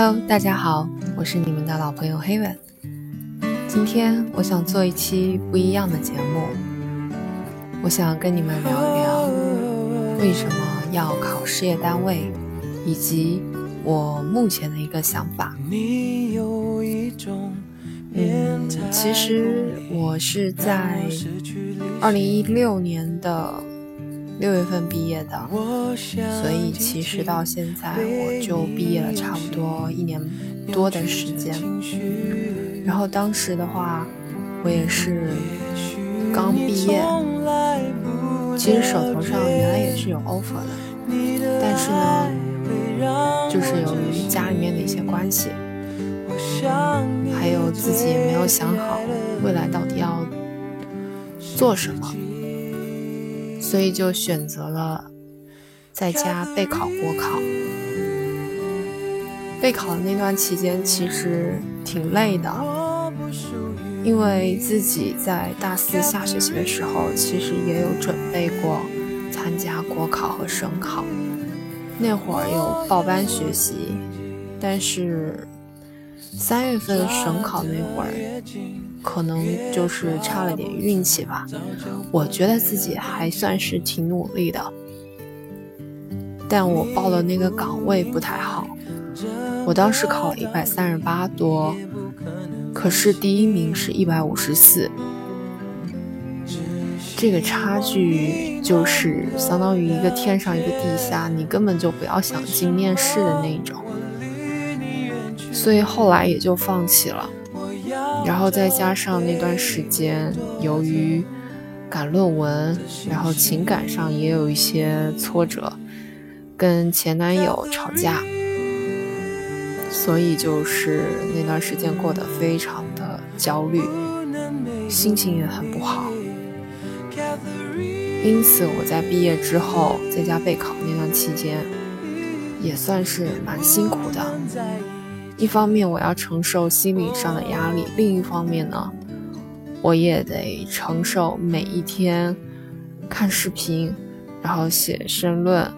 Hello，大家好，我是你们的老朋友黑文。今天我想做一期不一样的节目，我想跟你们聊一聊为什么要考事业单位，以及我目前的一个想法。嗯，其实我是在二零一六年的六月份毕业的，所以其实到现在我就毕业了差不多一年多的时间。然后当时的话，我也是刚毕业，其实手头上原来也是有 offer 的，但是呢，就是由于家里面的一些关系。还有自己也没有想好未来到底要做什么，所以就选择了在家备考国考。备考的那段期间其实挺累的，因为自己在大四下学期的时候其实也有准备过参加国考和省考，那会儿有报班学习，但是。三月份省考那会儿，可能就是差了点运气吧。我觉得自己还算是挺努力的，但我报的那个岗位不太好。我当时考了一百三十八多，可是第一名是一百五十四，这个差距就是相当于一个天上一个地下，你根本就不要想进面试的那种。所以后来也就放弃了，然后再加上那段时间，由于赶论文，然后情感上也有一些挫折，跟前男友吵架，所以就是那段时间过得非常的焦虑，心情也很不好。因此我在毕业之后在家备考那段期间，也算是蛮辛苦的。一方面我要承受心理上的压力，另一方面呢，我也得承受每一天看视频，然后写申论、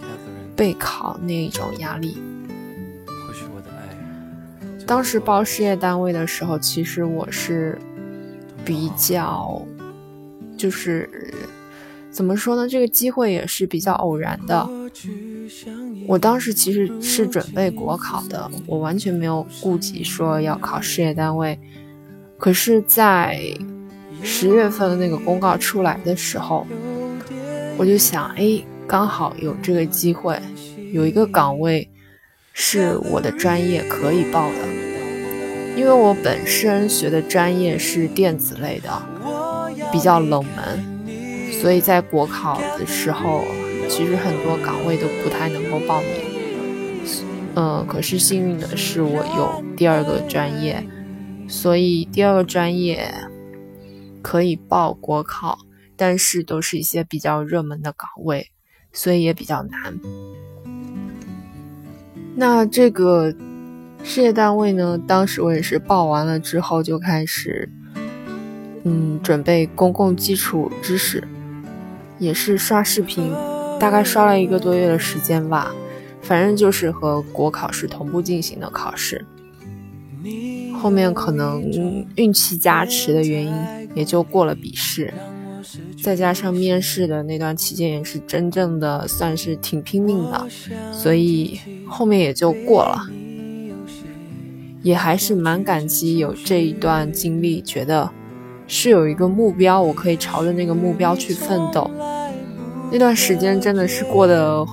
备考那一种压力。当时报事业单位的时候，其实我是比较，就是怎么说呢？这个机会也是比较偶然的。我当时其实是准备国考的，我完全没有顾及说要考事业单位。可是，在十月份的那个公告出来的时候，我就想，哎，刚好有这个机会，有一个岗位是我的专业可以报的，因为我本身学的专业是电子类的，比较冷门，所以在国考的时候。其实很多岗位都不太能够报名，嗯，可是幸运的是我有第二个专业，所以第二个专业可以报国考，但是都是一些比较热门的岗位，所以也比较难。那这个事业单位呢，当时我也是报完了之后就开始，嗯，准备公共基础知识，也是刷视频。大概刷了一个多月的时间吧，反正就是和国考是同步进行的考试。后面可能运气加持的原因，也就过了笔试。再加上面试的那段期间也是真正的算是挺拼命的，所以后面也就过了。也还是蛮感激有这一段经历，觉得是有一个目标，我可以朝着那个目标去奋斗。那段时间真的是过得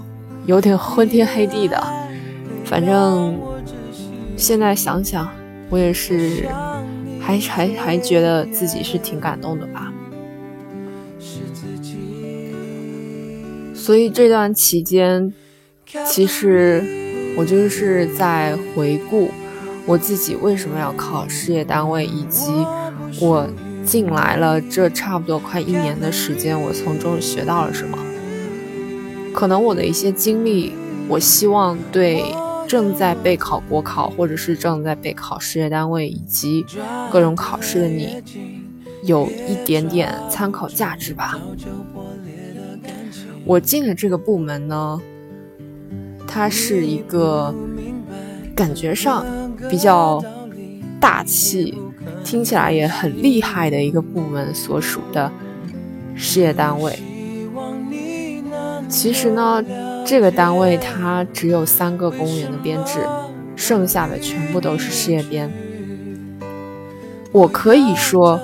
有点昏天黑地的，反正现在想想，我也是还还还觉得自己是挺感动的吧。所以这段期间，其实我就是在回顾我自己为什么要考事业单位，以及我进来了这差不多快一年的时间，我从中学到了什么。可能我的一些经历，我希望对正在备考国考，或者是正在备考事业单位以及各种考试的你，有一点点参考价值吧。我进的这个部门呢，它是一个感觉上比较大气，听起来也很厉害的一个部门所属的事业单位。其实呢，这个单位它只有三个公务员的编制，剩下的全部都是事业编。我可以说，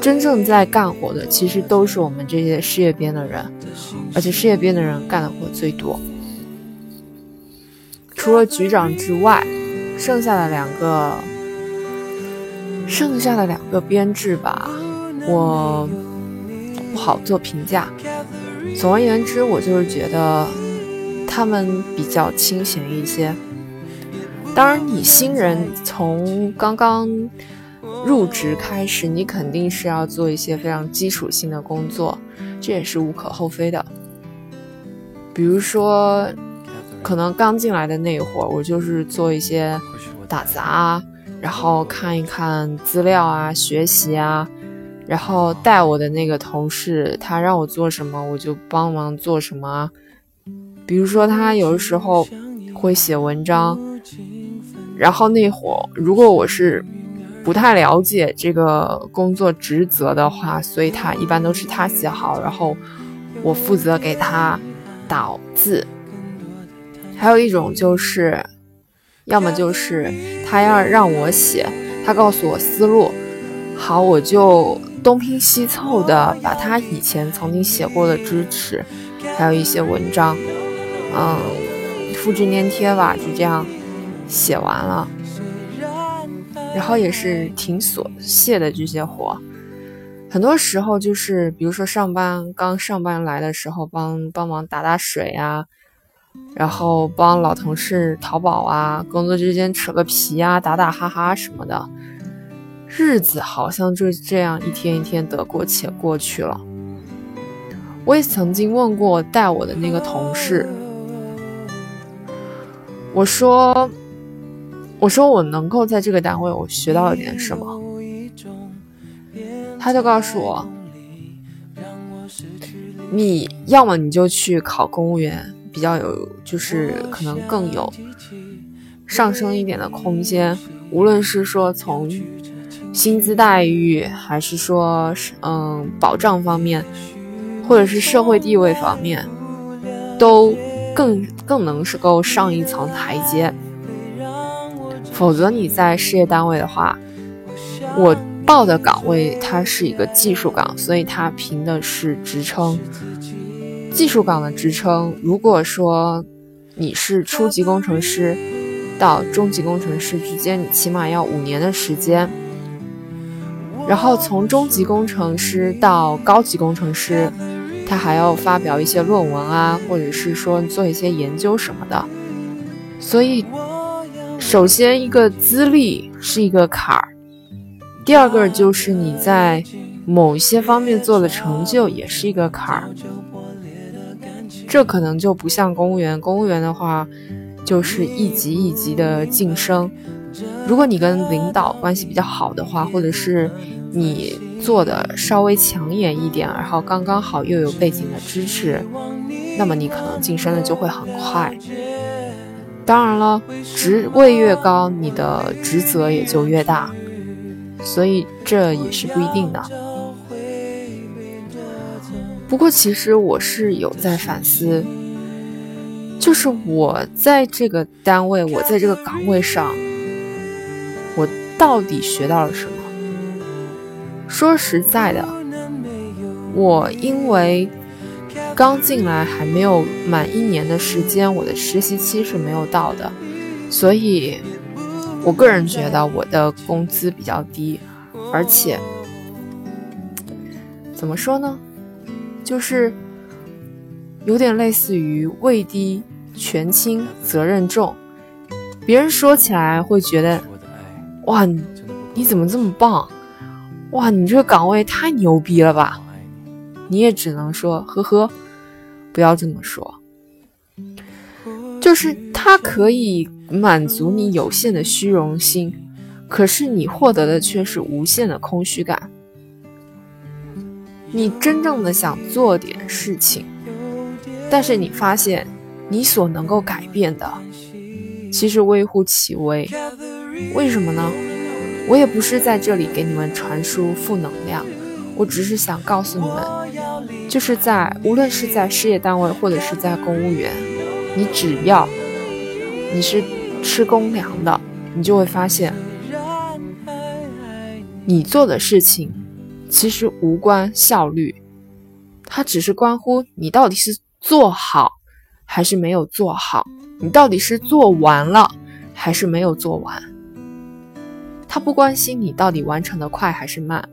真正在干活的其实都是我们这些事业编的人，而且事业编的人干的活最多。除了局长之外，剩下的两个，剩下的两个编制吧，我不好做评价。总而言之，我就是觉得他们比较清闲一些。当然，你新人从刚刚入职开始，你肯定是要做一些非常基础性的工作，这也是无可厚非的。比如说。可能刚进来的那会儿，我就是做一些打杂，然后看一看资料啊，学习啊，然后带我的那个同事，他让我做什么，我就帮忙做什么。比如说，他有的时候会写文章，然后那会儿如果我是不太了解这个工作职责的话，所以他一般都是他写好，然后我负责给他导字。还有一种就是，要么就是他要让我写，他告诉我思路，好，我就东拼西凑的把他以前曾经写过的知识，还有一些文章，嗯，复制粘贴吧，就这样写完了。然后也是挺琐屑的这些活，很多时候就是，比如说上班刚上班来的时候，帮帮忙打打水啊。然后帮老同事淘宝啊，工作之间扯个皮啊，打打哈哈什么的，日子好像就这样一天一天得过且过去了。我也曾经问过带我的那个同事，我说：“我说我能够在这个单位我学到一点什么？”他就告诉我：“你要么你就去考公务员。”比较有，就是可能更有上升一点的空间，无论是说从薪资待遇，还是说嗯保障方面，或者是社会地位方面，都更更能是够上一层台阶。否则你在事业单位的话，我报的岗位它是一个技术岗，所以它评的是职称。技术岗的职称，如果说你是初级工程师到中级工程师之间，你起码要五年的时间。然后从中级工程师到高级工程师，他还要发表一些论文啊，或者是说做一些研究什么的。所以，首先一个资历是一个坎儿，第二个就是你在某些方面做的成就也是一个坎儿。这可能就不像公务员，公务员的话，就是一级一级的晋升。如果你跟领导关系比较好的话，或者是你做的稍微抢眼一点，然后刚刚好又有背景的支持，那么你可能晋升的就会很快。当然了，职位越高，你的职责也就越大，所以这也是不一定的。不过，其实我是有在反思，就是我在这个单位，我在这个岗位上，到底学到了什么？说实在的，我因为刚进来还没有满一年的时间，我的实习期是没有到的，所以我个人觉得我的工资比较低，而且怎么说呢？就是有点类似于位低权轻责任重，别人说起来会觉得，哇，你怎么这么棒？哇，你这个岗位太牛逼了吧？你也只能说呵呵，不要这么说。就是它可以满足你有限的虚荣心，可是你获得的却是无限的空虚感。你真正的想做点事情，但是你发现你所能够改变的，其实微乎其微。为什么呢？我也不是在这里给你们传输负能量，我只是想告诉你们，就是在无论是在事业单位或者是在公务员，你只要你是吃公粮的，你就会发现，你做的事情其实无关效率，它只是关乎你到底是做好还是没有做好，你到底是做完了还是没有做完。他不关心你到底完成的快还是慢。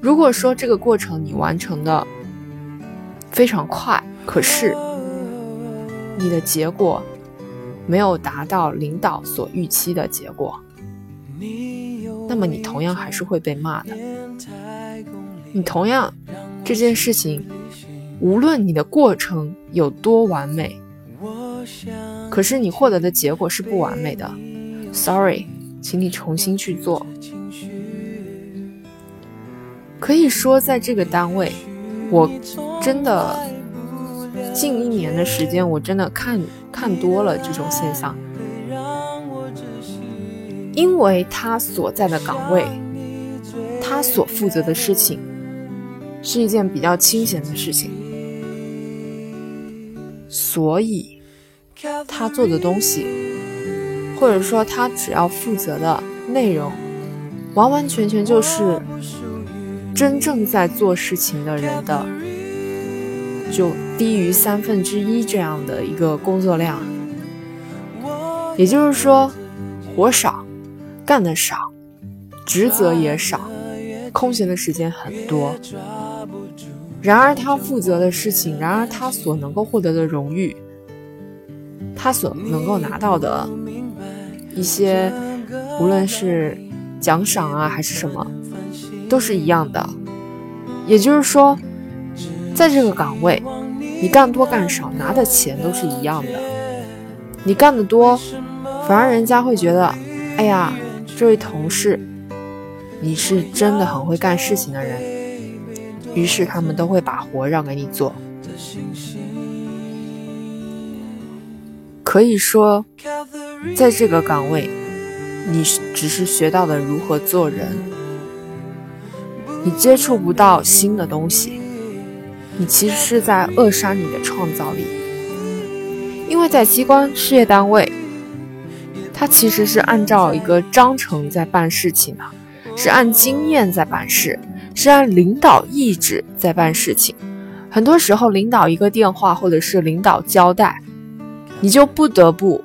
如果说这个过程你完成的非常快，可是你的结果没有达到领导所预期的结果，那么你同样还是会被骂的。你同样这件事情，无论你的过程有多完美，可是你获得的结果是不完美的。Sorry。请你重新去做。可以说，在这个单位，我真的近一年的时间，我真的看看多了这种现象。因为他所在的岗位，他所负责的事情，是一件比较清闲的事情，所以他做的东西。或者说，他只要负责的内容，完完全全就是真正在做事情的人的，就低于三分之一这样的一个工作量。也就是说，活少，干的少，职责也少，空闲的时间很多。然而，他负责的事情，然而他所能够获得的荣誉，他所能够拿到的。一些无论是奖赏啊还是什么，都是一样的。也就是说，在这个岗位，你干多干少拿的钱都是一样的。你干得多，反而人家会觉得，哎呀，这位同事，你是真的很会干事情的人。于是他们都会把活让给你做。可以说。在这个岗位，你只是学到了如何做人，你接触不到新的东西，你其实是在扼杀你的创造力。因为在机关事业单位，它其实是按照一个章程在办事情的，是按经验在办事，是按领导意志在办事情。很多时候，领导一个电话或者是领导交代，你就不得不。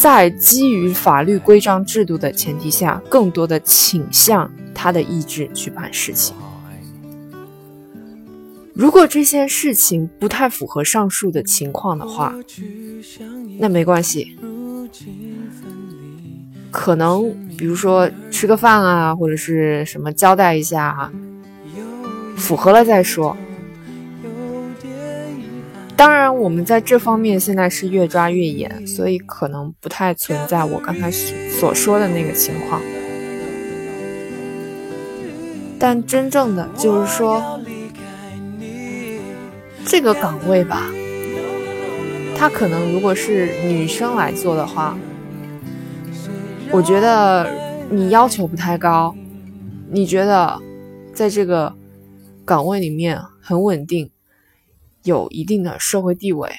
在基于法律规章制度的前提下，更多的倾向他的意志去办事情。如果这些事情不太符合上述的情况的话，那没关系。可能比如说吃个饭啊，或者是什么交代一下啊，符合了再说。当然，我们在这方面现在是越抓越严，所以可能不太存在我刚才所说的那个情况。但真正的就是说，这个岗位吧，它可能如果是女生来做的话，我觉得你要求不太高，你觉得在这个岗位里面很稳定。有一定的社会地位，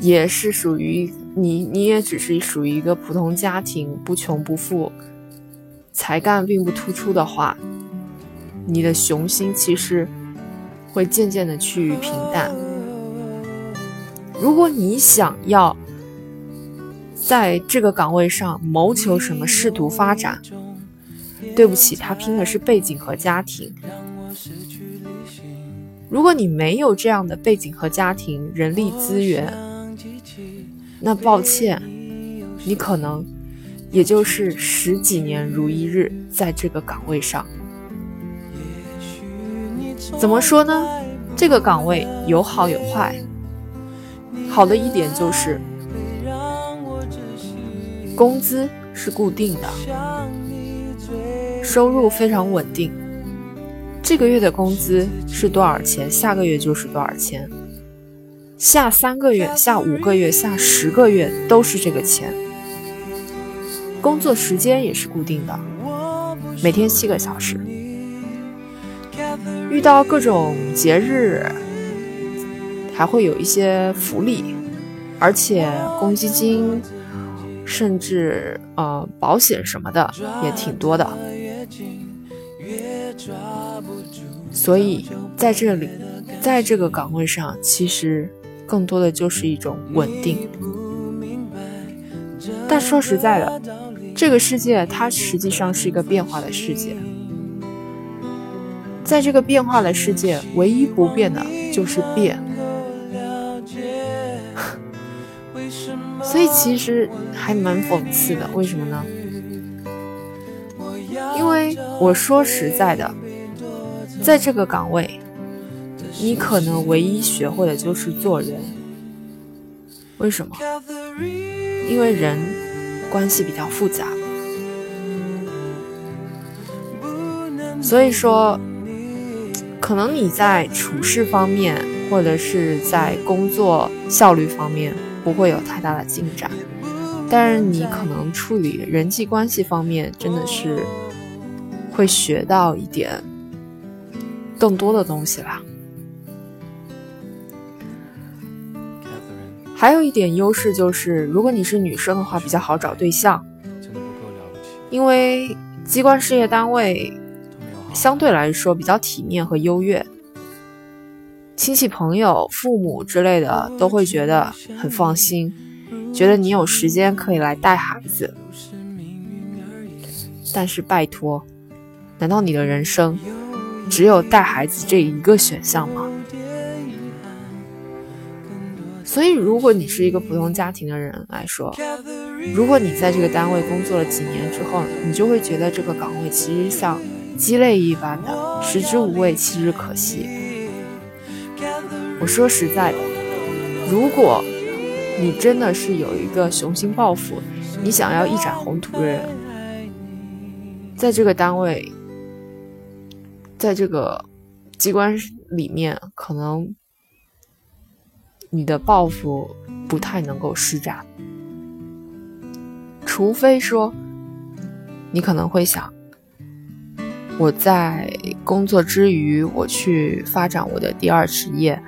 也是属于你，你也只是属于一个普通家庭，不穷不富，才干并不突出的话，你的雄心其实会渐渐的趋于平淡。如果你想要在这个岗位上谋求什么仕途发展，对不起，他拼的是背景和家庭。如果你没有这样的背景和家庭、人力资源，那抱歉，你可能也就是十几年如一日在这个岗位上。怎么说呢？这个岗位有好有坏。好的一点就是，工资是固定的，收入非常稳定。这个月的工资是多少钱？下个月就是多少钱。下三个月、下五个月、下十个月都是这个钱。工作时间也是固定的，每天七个小时。遇到各种节日，还会有一些福利，而且公积金，甚至呃保险什么的也挺多的。所以在这里，在这个岗位上，其实更多的就是一种稳定。但说实在的，这个世界它实际上是一个变化的世界。在这个变化的世界，唯一不变的就是变。所以其实还蛮讽刺的，为什么呢？因为我说实在的，在这个岗位，你可能唯一学会的就是做人。为什么？因为人关系比较复杂，所以说。可能你在处事方面，或者是在工作效率方面不会有太大的进展，但是你可能处理人际关系方面真的是会学到一点更多的东西啦。还有一点优势就是，如果你是女生的话，比较好找对象，因为机关事业单位。相对来说比较体面和优越，亲戚朋友、父母之类的都会觉得很放心，觉得你有时间可以来带孩子。但是拜托，难道你的人生只有带孩子这一个选项吗？所以，如果你是一个普通家庭的人来说，如果你在这个单位工作了几年之后，你就会觉得这个岗位其实像。鸡肋一般的，食之无味，弃之可惜。我说实在的，如果你真的是有一个雄心抱负，你想要一展宏图的人，在这个单位，在这个机关里面，可能你的抱负不太能够施展，除非说，你可能会想。我在工作之余，我去发展我的第二职业，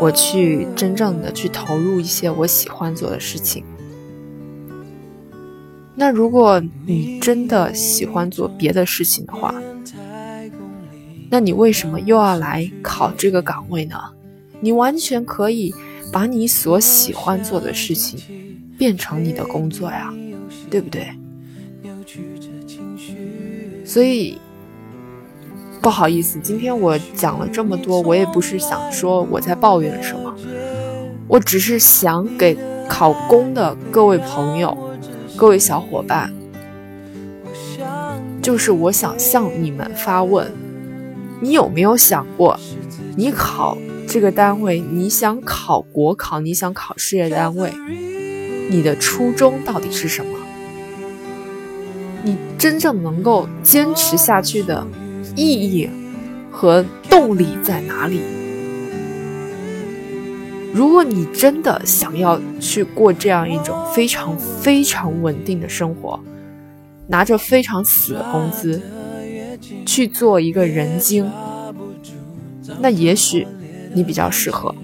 我去真正的去投入一些我喜欢做的事情。那如果你真的喜欢做别的事情的话，那你为什么又要来考这个岗位呢？你完全可以把你所喜欢做的事情变成你的工作呀，对不对？所以。不好意思，今天我讲了这么多，我也不是想说我在抱怨什么，我只是想给考公的各位朋友、各位小伙伴，就是我想向你们发问：你有没有想过，你考这个单位，你想考国考，你想考事业单位，你的初衷到底是什么？你真正能够坚持下去的？意义和动力在哪里？如果你真的想要去过这样一种非常非常稳定的生活，拿着非常死的工资去做一个人精，那也许你比较适合，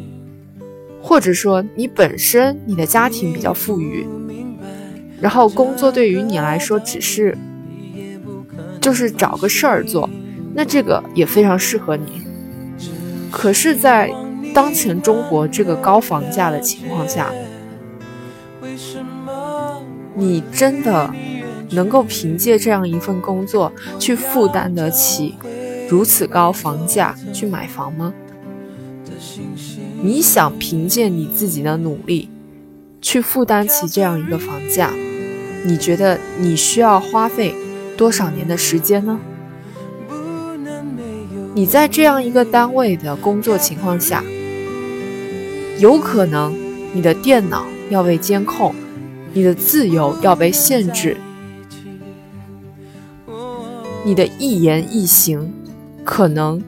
或者说你本身你的家庭比较富裕，然后工作对于你来说只是就是找个事儿做。那这个也非常适合你，可是，在当前中国这个高房价的情况下，你真的能够凭借这样一份工作去负担得起如此高房价去买房吗？你想凭借你自己的努力去负担起这样一个房价，你觉得你需要花费多少年的时间呢？你在这样一个单位的工作情况下，有可能你的电脑要被监控，你的自由要被限制，你的一言一行可能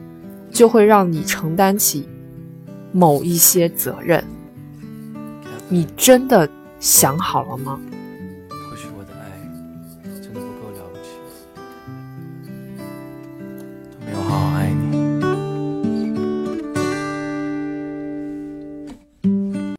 就会让你承担起某一些责任。你真的想好了吗？